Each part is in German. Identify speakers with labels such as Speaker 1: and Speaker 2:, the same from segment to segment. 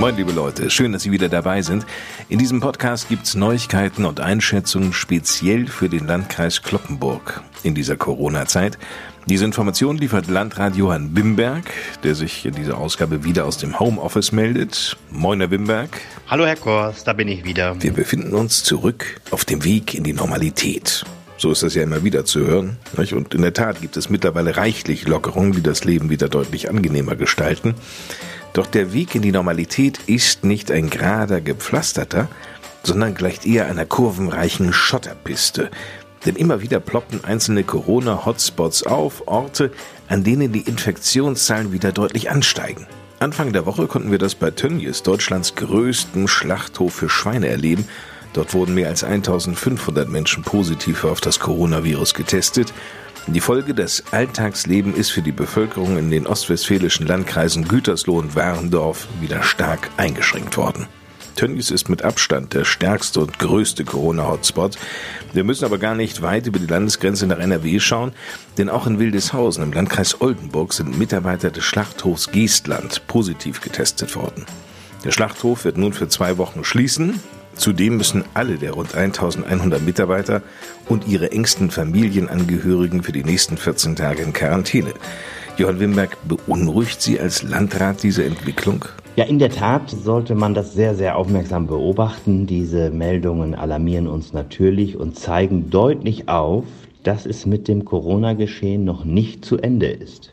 Speaker 1: Moin, liebe Leute, schön, dass Sie wieder dabei sind. In diesem Podcast gibt's Neuigkeiten und Einschätzungen speziell für den Landkreis Kloppenburg in dieser Corona-Zeit. Diese Information liefert Landrat Johann Wimberg, der sich in dieser Ausgabe wieder aus dem Homeoffice meldet. Moin, Herr Wimberg.
Speaker 2: Hallo, Herr Kors, da bin ich wieder.
Speaker 1: Wir befinden uns zurück auf dem Weg in die Normalität. So ist das ja immer wieder zu hören. Und in der Tat gibt es mittlerweile reichlich Lockerungen, die das Leben wieder deutlich angenehmer gestalten. Doch der Weg in die Normalität ist nicht ein gerader, gepflasterter, sondern gleicht eher einer kurvenreichen Schotterpiste. Denn immer wieder ploppen einzelne Corona-Hotspots auf, Orte, an denen die Infektionszahlen wieder deutlich ansteigen. Anfang der Woche konnten wir das bei Tönnies, Deutschlands größten Schlachthof für Schweine, erleben. Dort wurden mehr als 1500 Menschen positiv auf das Coronavirus getestet die Folge des Alltagslebens ist für die Bevölkerung in den ostwestfälischen Landkreisen Gütersloh und Warendorf wieder stark eingeschränkt worden. Tönnies ist mit Abstand der stärkste und größte Corona-Hotspot. Wir müssen aber gar nicht weit über die Landesgrenze nach NRW schauen, denn auch in Wildeshausen im Landkreis Oldenburg sind Mitarbeiter des Schlachthofs Geestland positiv getestet worden. Der Schlachthof wird nun für zwei Wochen schließen. Zudem müssen alle der rund 1100 Mitarbeiter und ihre engsten Familienangehörigen für die nächsten 14 Tage in Quarantäne. Johann Wimberg, beunruhigt Sie als Landrat diese Entwicklung?
Speaker 2: Ja, in der Tat sollte man das sehr, sehr aufmerksam beobachten. Diese Meldungen alarmieren uns natürlich und zeigen deutlich auf, dass es mit dem Corona-Geschehen noch nicht zu Ende ist.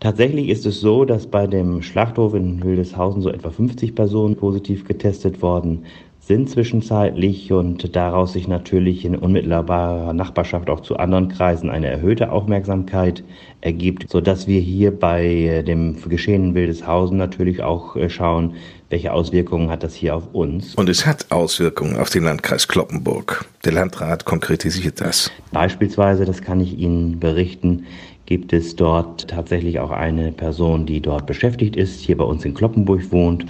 Speaker 2: Tatsächlich ist es so, dass bei dem Schlachthof in Wildeshausen so etwa 50 Personen positiv getestet worden sind zwischenzeitlich und daraus sich natürlich in unmittelbarer Nachbarschaft auch zu anderen Kreisen eine erhöhte Aufmerksamkeit ergibt, so dass wir hier bei dem Geschehen in Wildeshausen natürlich auch äh, schauen, welche Auswirkungen hat das hier auf uns?
Speaker 1: Und es hat Auswirkungen auf den Landkreis Kloppenburg. Der Landrat konkretisiert das.
Speaker 2: Beispielsweise, das kann ich Ihnen berichten, gibt es dort tatsächlich auch eine Person, die dort beschäftigt ist, hier bei uns in Kloppenburg wohnt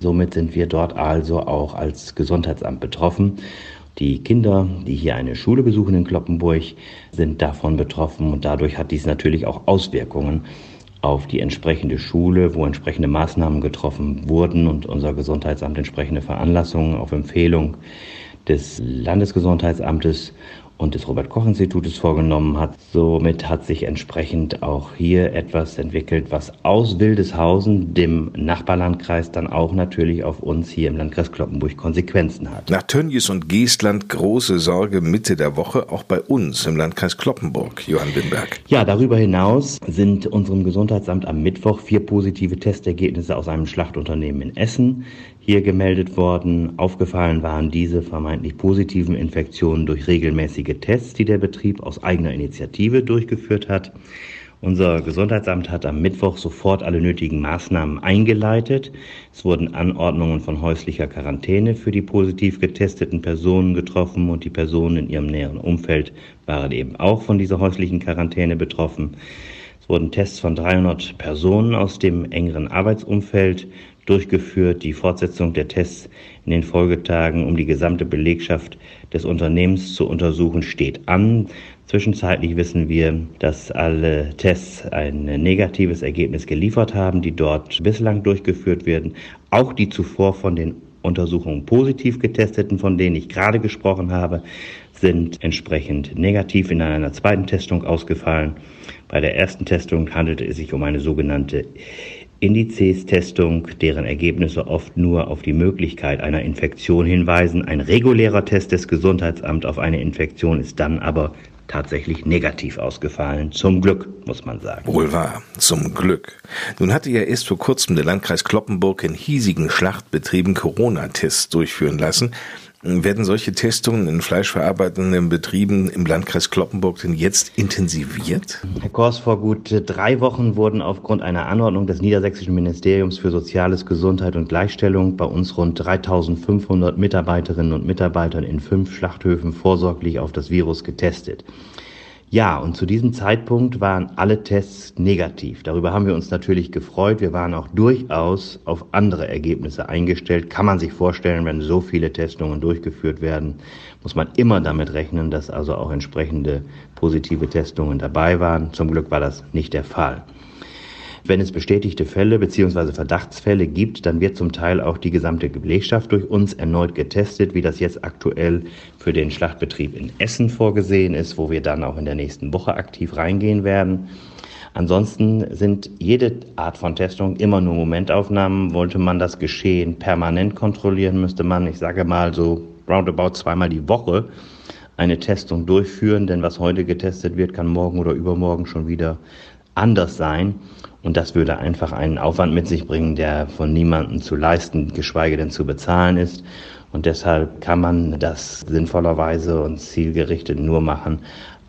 Speaker 2: Somit sind wir dort also auch als Gesundheitsamt betroffen. Die Kinder, die hier eine Schule besuchen in Kloppenburg, sind davon betroffen und dadurch hat dies natürlich auch Auswirkungen auf die entsprechende Schule, wo entsprechende Maßnahmen getroffen wurden und unser Gesundheitsamt entsprechende Veranlassungen auf Empfehlung des Landesgesundheitsamtes und des Robert-Koch-Institutes vorgenommen hat. Somit hat sich entsprechend auch hier etwas entwickelt, was aus Wildeshausen, dem Nachbarlandkreis, dann auch natürlich auf uns hier im Landkreis Kloppenburg Konsequenzen hat.
Speaker 1: Nach Tönnies und Geestland große Sorge Mitte der Woche, auch bei uns im Landkreis Kloppenburg, Johann Winberg.
Speaker 2: Ja, darüber hinaus sind unserem Gesundheitsamt am Mittwoch vier positive Testergebnisse aus einem Schlachtunternehmen in Essen hier gemeldet worden. Aufgefallen waren diese vermeintlich positiven Infektionen durch regelmäßige Tests, die der Betrieb aus eigener Initiative durchgeführt hat. Unser Gesundheitsamt hat am Mittwoch sofort alle nötigen Maßnahmen eingeleitet. Es wurden Anordnungen von häuslicher Quarantäne für die positiv getesteten Personen getroffen und die Personen in ihrem näheren Umfeld waren eben auch von dieser häuslichen Quarantäne betroffen. Es wurden Tests von 300 Personen aus dem engeren Arbeitsumfeld durchgeführt. Die Fortsetzung der Tests in den Folgetagen, um die gesamte Belegschaft des Unternehmens zu untersuchen, steht an. Zwischenzeitlich wissen wir, dass alle Tests ein negatives Ergebnis geliefert haben, die dort bislang durchgeführt werden. Auch die zuvor von den Untersuchungen positiv getesteten, von denen ich gerade gesprochen habe, sind entsprechend negativ in einer zweiten Testung ausgefallen. Bei der ersten Testung handelte es sich um eine sogenannte Indizes-Testung, deren Ergebnisse oft nur auf die Möglichkeit einer Infektion hinweisen. Ein regulärer Test des Gesundheitsamts auf eine Infektion ist dann aber tatsächlich negativ ausgefallen. Zum Glück, muss man sagen.
Speaker 1: Wohl wahr, zum Glück. Nun hatte ja erst vor kurzem der Landkreis Kloppenburg in hiesigen Schlachtbetrieben Corona-Tests durchführen lassen. Werden solche Testungen in fleischverarbeitenden Betrieben im Landkreis Kloppenburg denn jetzt intensiviert?
Speaker 2: Herr Kors, vor gut drei Wochen wurden aufgrund einer Anordnung des Niedersächsischen Ministeriums für Soziales, Gesundheit und Gleichstellung bei uns rund 3500 Mitarbeiterinnen und Mitarbeitern in fünf Schlachthöfen vorsorglich auf das Virus getestet. Ja, und zu diesem Zeitpunkt waren alle Tests negativ. Darüber haben wir uns natürlich gefreut. Wir waren auch durchaus auf andere Ergebnisse eingestellt. Kann man sich vorstellen, wenn so viele Testungen durchgeführt werden, muss man immer damit rechnen, dass also auch entsprechende positive Testungen dabei waren. Zum Glück war das nicht der Fall. Wenn es bestätigte Fälle bzw. Verdachtsfälle gibt, dann wird zum Teil auch die gesamte Belegschaft durch uns erneut getestet, wie das jetzt aktuell für den Schlachtbetrieb in Essen vorgesehen ist, wo wir dann auch in der nächsten Woche aktiv reingehen werden. Ansonsten sind jede Art von Testung immer nur Momentaufnahmen. Wollte man das Geschehen permanent kontrollieren, müsste man, ich sage mal so roundabout zweimal die Woche eine Testung durchführen, denn was heute getestet wird, kann morgen oder übermorgen schon wieder anders sein. Und das würde einfach einen Aufwand mit sich bringen, der von niemandem zu leisten, geschweige denn zu bezahlen ist. Und deshalb kann man das sinnvollerweise und zielgerichtet nur machen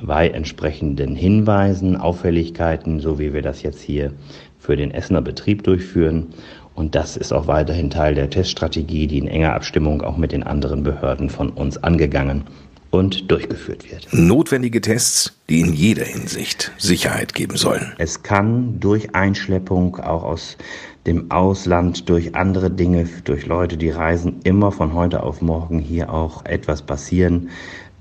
Speaker 2: bei entsprechenden Hinweisen, Auffälligkeiten, so wie wir das jetzt hier für den Essener Betrieb durchführen. Und das ist auch weiterhin Teil der Teststrategie, die in enger Abstimmung auch mit den anderen Behörden von uns angegangen und durchgeführt wird.
Speaker 1: Notwendige Tests, die in jeder Hinsicht Sicherheit geben sollen.
Speaker 2: Es kann durch Einschleppung auch aus dem Ausland, durch andere Dinge, durch Leute, die reisen, immer von heute auf morgen hier auch etwas passieren.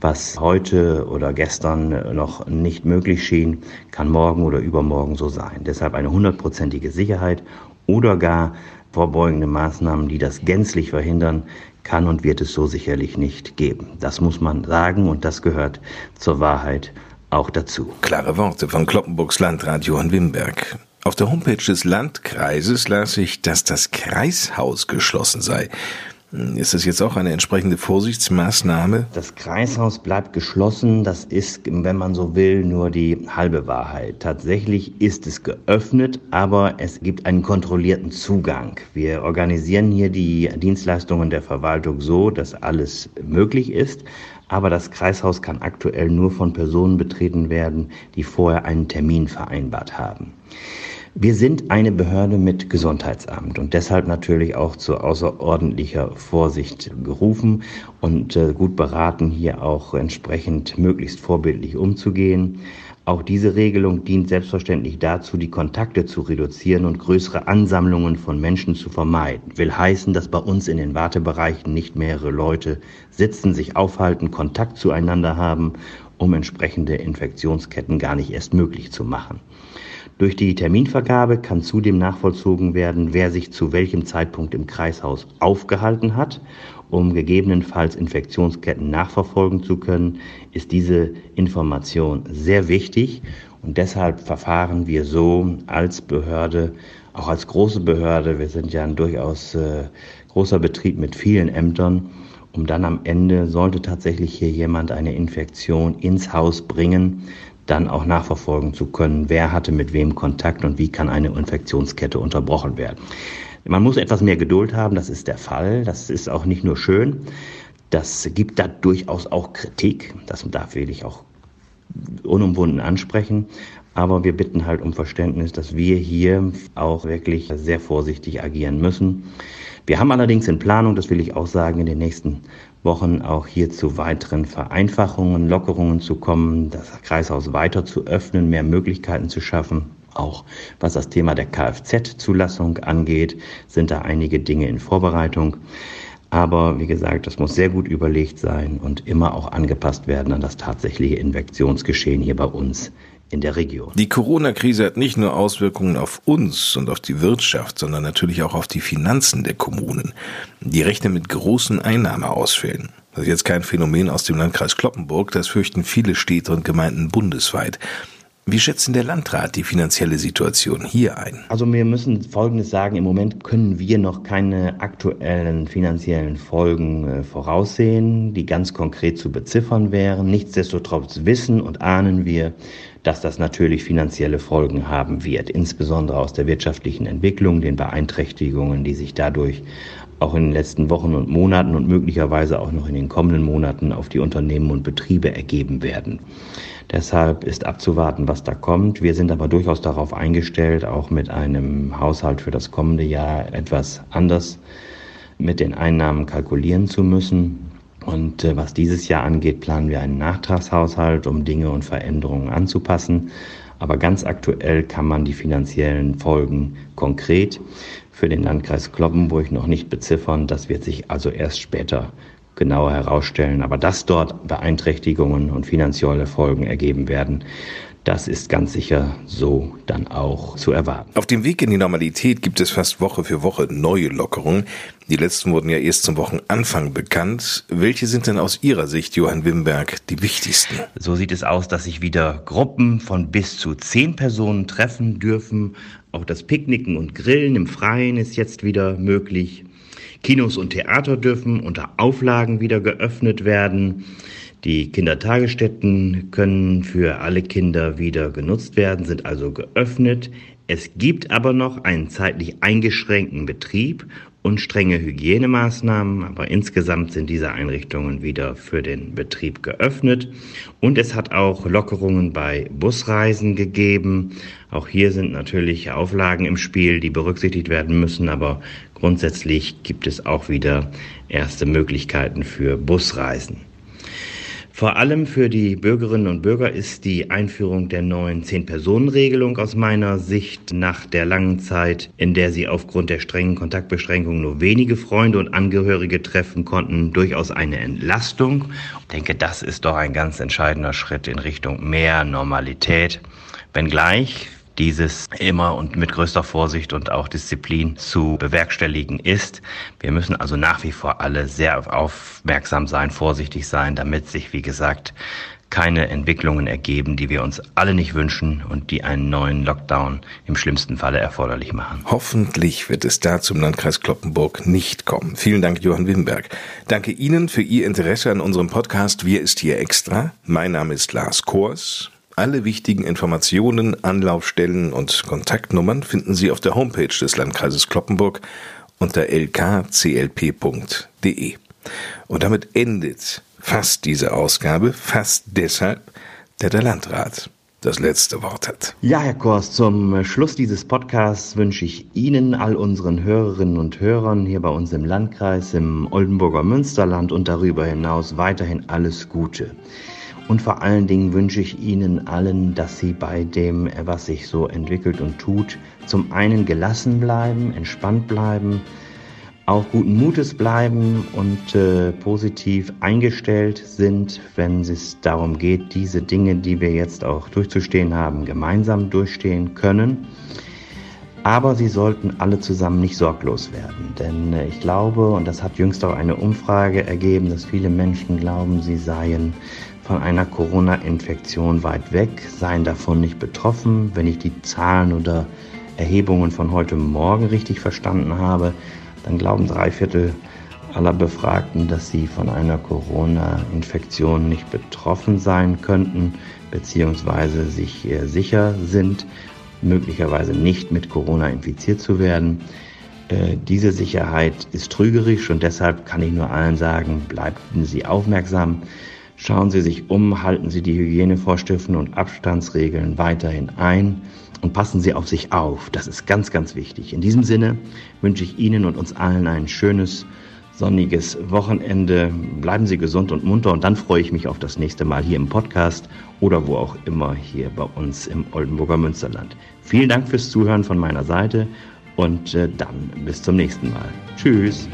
Speaker 2: Was heute oder gestern noch nicht möglich schien, kann morgen oder übermorgen so sein. Deshalb eine hundertprozentige Sicherheit oder gar vorbeugende Maßnahmen, die das gänzlich verhindern, kann und wird es so sicherlich nicht geben. Das muss man sagen und das gehört zur Wahrheit auch dazu.
Speaker 1: Klare Worte von Kloppenburgs Landrat Johann Wimberg. Auf der Homepage des Landkreises las ich, dass das Kreishaus geschlossen sei. Ist das jetzt auch eine entsprechende Vorsichtsmaßnahme?
Speaker 2: Das Kreishaus bleibt geschlossen. Das ist, wenn man so will, nur die halbe Wahrheit. Tatsächlich ist es geöffnet, aber es gibt einen kontrollierten Zugang. Wir organisieren hier die Dienstleistungen der Verwaltung so, dass alles möglich ist. Aber das Kreishaus kann aktuell nur von Personen betreten werden, die vorher einen Termin vereinbart haben. Wir sind eine Behörde mit Gesundheitsamt und deshalb natürlich auch zu außerordentlicher Vorsicht gerufen und äh, gut beraten, hier auch entsprechend möglichst vorbildlich umzugehen. Auch diese Regelung dient selbstverständlich dazu, die Kontakte zu reduzieren und größere Ansammlungen von Menschen zu vermeiden. Will heißen, dass bei uns in den Wartebereichen nicht mehrere Leute sitzen, sich aufhalten, Kontakt zueinander haben, um entsprechende Infektionsketten gar nicht erst möglich zu machen. Durch die Terminvergabe kann zudem nachvollzogen werden, wer sich zu welchem Zeitpunkt im Kreishaus aufgehalten hat. Um gegebenenfalls Infektionsketten nachverfolgen zu können, ist diese Information sehr wichtig. Und deshalb verfahren wir so als Behörde, auch als große Behörde, wir sind ja ein durchaus äh, großer Betrieb mit vielen Ämtern, um dann am Ende, sollte tatsächlich hier jemand eine Infektion ins Haus bringen, dann auch nachverfolgen zu können, wer hatte mit wem Kontakt und wie kann eine Infektionskette unterbrochen werden. Man muss etwas mehr Geduld haben, das ist der Fall. Das ist auch nicht nur schön. Das gibt da durchaus auch Kritik. Das darf will auch unumwunden ansprechen. Aber wir bitten halt um Verständnis, dass wir hier auch wirklich sehr vorsichtig agieren müssen. Wir haben allerdings in Planung, das will ich auch sagen, in den nächsten Wochen auch hier zu weiteren Vereinfachungen, Lockerungen zu kommen, das Kreishaus weiter zu öffnen, mehr Möglichkeiten zu schaffen. Auch was das Thema der Kfz-Zulassung angeht, sind da einige Dinge in Vorbereitung. Aber wie gesagt, das muss sehr gut überlegt sein und immer auch angepasst werden an das tatsächliche Infektionsgeschehen hier bei uns in der Region.
Speaker 1: Die Corona-Krise hat nicht nur Auswirkungen auf uns und auf die Wirtschaft, sondern natürlich auch auf die Finanzen der Kommunen. Die rechnen mit großen Einnahmeausfällen. Das ist jetzt kein Phänomen aus dem Landkreis Kloppenburg, das fürchten viele Städte und Gemeinden bundesweit. Wie schätzen der Landrat die finanzielle Situation hier ein?
Speaker 2: Also wir müssen Folgendes sagen. Im Moment können wir noch keine aktuellen finanziellen Folgen äh, voraussehen, die ganz konkret zu beziffern wären. Nichtsdestotrotz wissen und ahnen wir, dass das natürlich finanzielle Folgen haben wird, insbesondere aus der wirtschaftlichen Entwicklung, den Beeinträchtigungen, die sich dadurch auch in den letzten Wochen und Monaten und möglicherweise auch noch in den kommenden Monaten auf die Unternehmen und Betriebe ergeben werden. Deshalb ist abzuwarten, was da kommt. Wir sind aber durchaus darauf eingestellt, auch mit einem Haushalt für das kommende Jahr etwas anders mit den Einnahmen kalkulieren zu müssen. Und äh, was dieses Jahr angeht, planen wir einen Nachtragshaushalt, um Dinge und Veränderungen anzupassen. Aber ganz aktuell kann man die finanziellen Folgen konkret für den Landkreis Kloppenburg noch nicht beziffern. Das wird sich also erst später genauer herausstellen. Aber dass dort Beeinträchtigungen und finanzielle Folgen ergeben werden, das ist ganz sicher so dann auch zu erwarten.
Speaker 1: Auf dem Weg in die Normalität gibt es fast Woche für Woche neue Lockerungen. Die letzten wurden ja erst zum Wochenanfang bekannt. Welche sind denn aus Ihrer Sicht, Johann Wimberg, die wichtigsten?
Speaker 2: So sieht es aus, dass sich wieder Gruppen von bis zu zehn Personen treffen dürfen. Auch das Picknicken und Grillen im Freien ist jetzt wieder möglich. Kinos und Theater dürfen unter Auflagen wieder geöffnet werden. Die Kindertagesstätten können für alle Kinder wieder genutzt werden, sind also geöffnet. Es gibt aber noch einen zeitlich eingeschränkten Betrieb und strenge Hygienemaßnahmen, aber insgesamt sind diese Einrichtungen wieder für den Betrieb geöffnet. Und es hat auch Lockerungen bei Busreisen gegeben. Auch hier sind natürlich Auflagen im Spiel, die berücksichtigt werden müssen, aber grundsätzlich gibt es auch wieder erste Möglichkeiten für Busreisen. Vor allem für die Bürgerinnen und Bürger ist die Einführung der neuen Zehn-Personen-Regelung aus meiner Sicht nach der langen Zeit, in der sie aufgrund der strengen Kontaktbeschränkungen nur wenige Freunde und Angehörige treffen konnten, durchaus eine Entlastung. Ich denke, das ist doch ein ganz entscheidender Schritt in Richtung mehr Normalität. Wenngleich dieses immer und mit größter Vorsicht und auch Disziplin zu bewerkstelligen ist. Wir müssen also nach wie vor alle sehr aufmerksam sein, vorsichtig sein, damit sich, wie gesagt, keine Entwicklungen ergeben, die wir uns alle nicht wünschen und die einen neuen Lockdown im schlimmsten Falle erforderlich machen.
Speaker 1: Hoffentlich wird es da zum Landkreis Kloppenburg nicht kommen. Vielen Dank, Johann Wimberg. Danke Ihnen für Ihr Interesse an unserem Podcast Wir ist hier extra. Mein Name ist Lars Kors. Alle wichtigen Informationen, Anlaufstellen und Kontaktnummern finden Sie auf der Homepage des Landkreises Kloppenburg unter lkclp.de. Und damit endet fast diese Ausgabe, fast deshalb, der der Landrat das letzte Wort hat.
Speaker 2: Ja, Herr Kors, zum Schluss dieses Podcasts wünsche ich Ihnen, all unseren Hörerinnen und Hörern hier bei uns im Landkreis, im Oldenburger Münsterland und darüber hinaus weiterhin alles Gute. Und vor allen Dingen wünsche ich Ihnen allen, dass Sie bei dem, was sich so entwickelt und tut, zum einen gelassen bleiben, entspannt bleiben, auch guten Mutes bleiben und äh, positiv eingestellt sind, wenn es darum geht, diese Dinge, die wir jetzt auch durchzustehen haben, gemeinsam durchstehen können. Aber sie sollten alle zusammen nicht sorglos werden. Denn äh, ich glaube, und das hat jüngst auch eine Umfrage ergeben, dass viele Menschen glauben, sie seien von einer Corona-Infektion weit weg, seien davon nicht betroffen. Wenn ich die Zahlen oder Erhebungen von heute Morgen richtig verstanden habe, dann glauben drei Viertel aller Befragten, dass sie von einer Corona-Infektion nicht betroffen sein könnten, beziehungsweise sich sicher sind, möglicherweise nicht mit Corona infiziert zu werden. Äh, diese Sicherheit ist trügerisch und deshalb kann ich nur allen sagen, bleiben Sie aufmerksam. Schauen Sie sich um, halten Sie die Hygienevorschriften und Abstandsregeln weiterhin ein und passen Sie auf sich auf. Das ist ganz, ganz wichtig. In diesem Sinne wünsche ich Ihnen und uns allen ein schönes, sonniges Wochenende. Bleiben Sie gesund und munter und dann freue ich mich auf das nächste Mal hier im Podcast oder wo auch immer hier bei uns im Oldenburger Münsterland. Vielen Dank fürs Zuhören von meiner Seite und äh, dann bis zum nächsten Mal. Tschüss.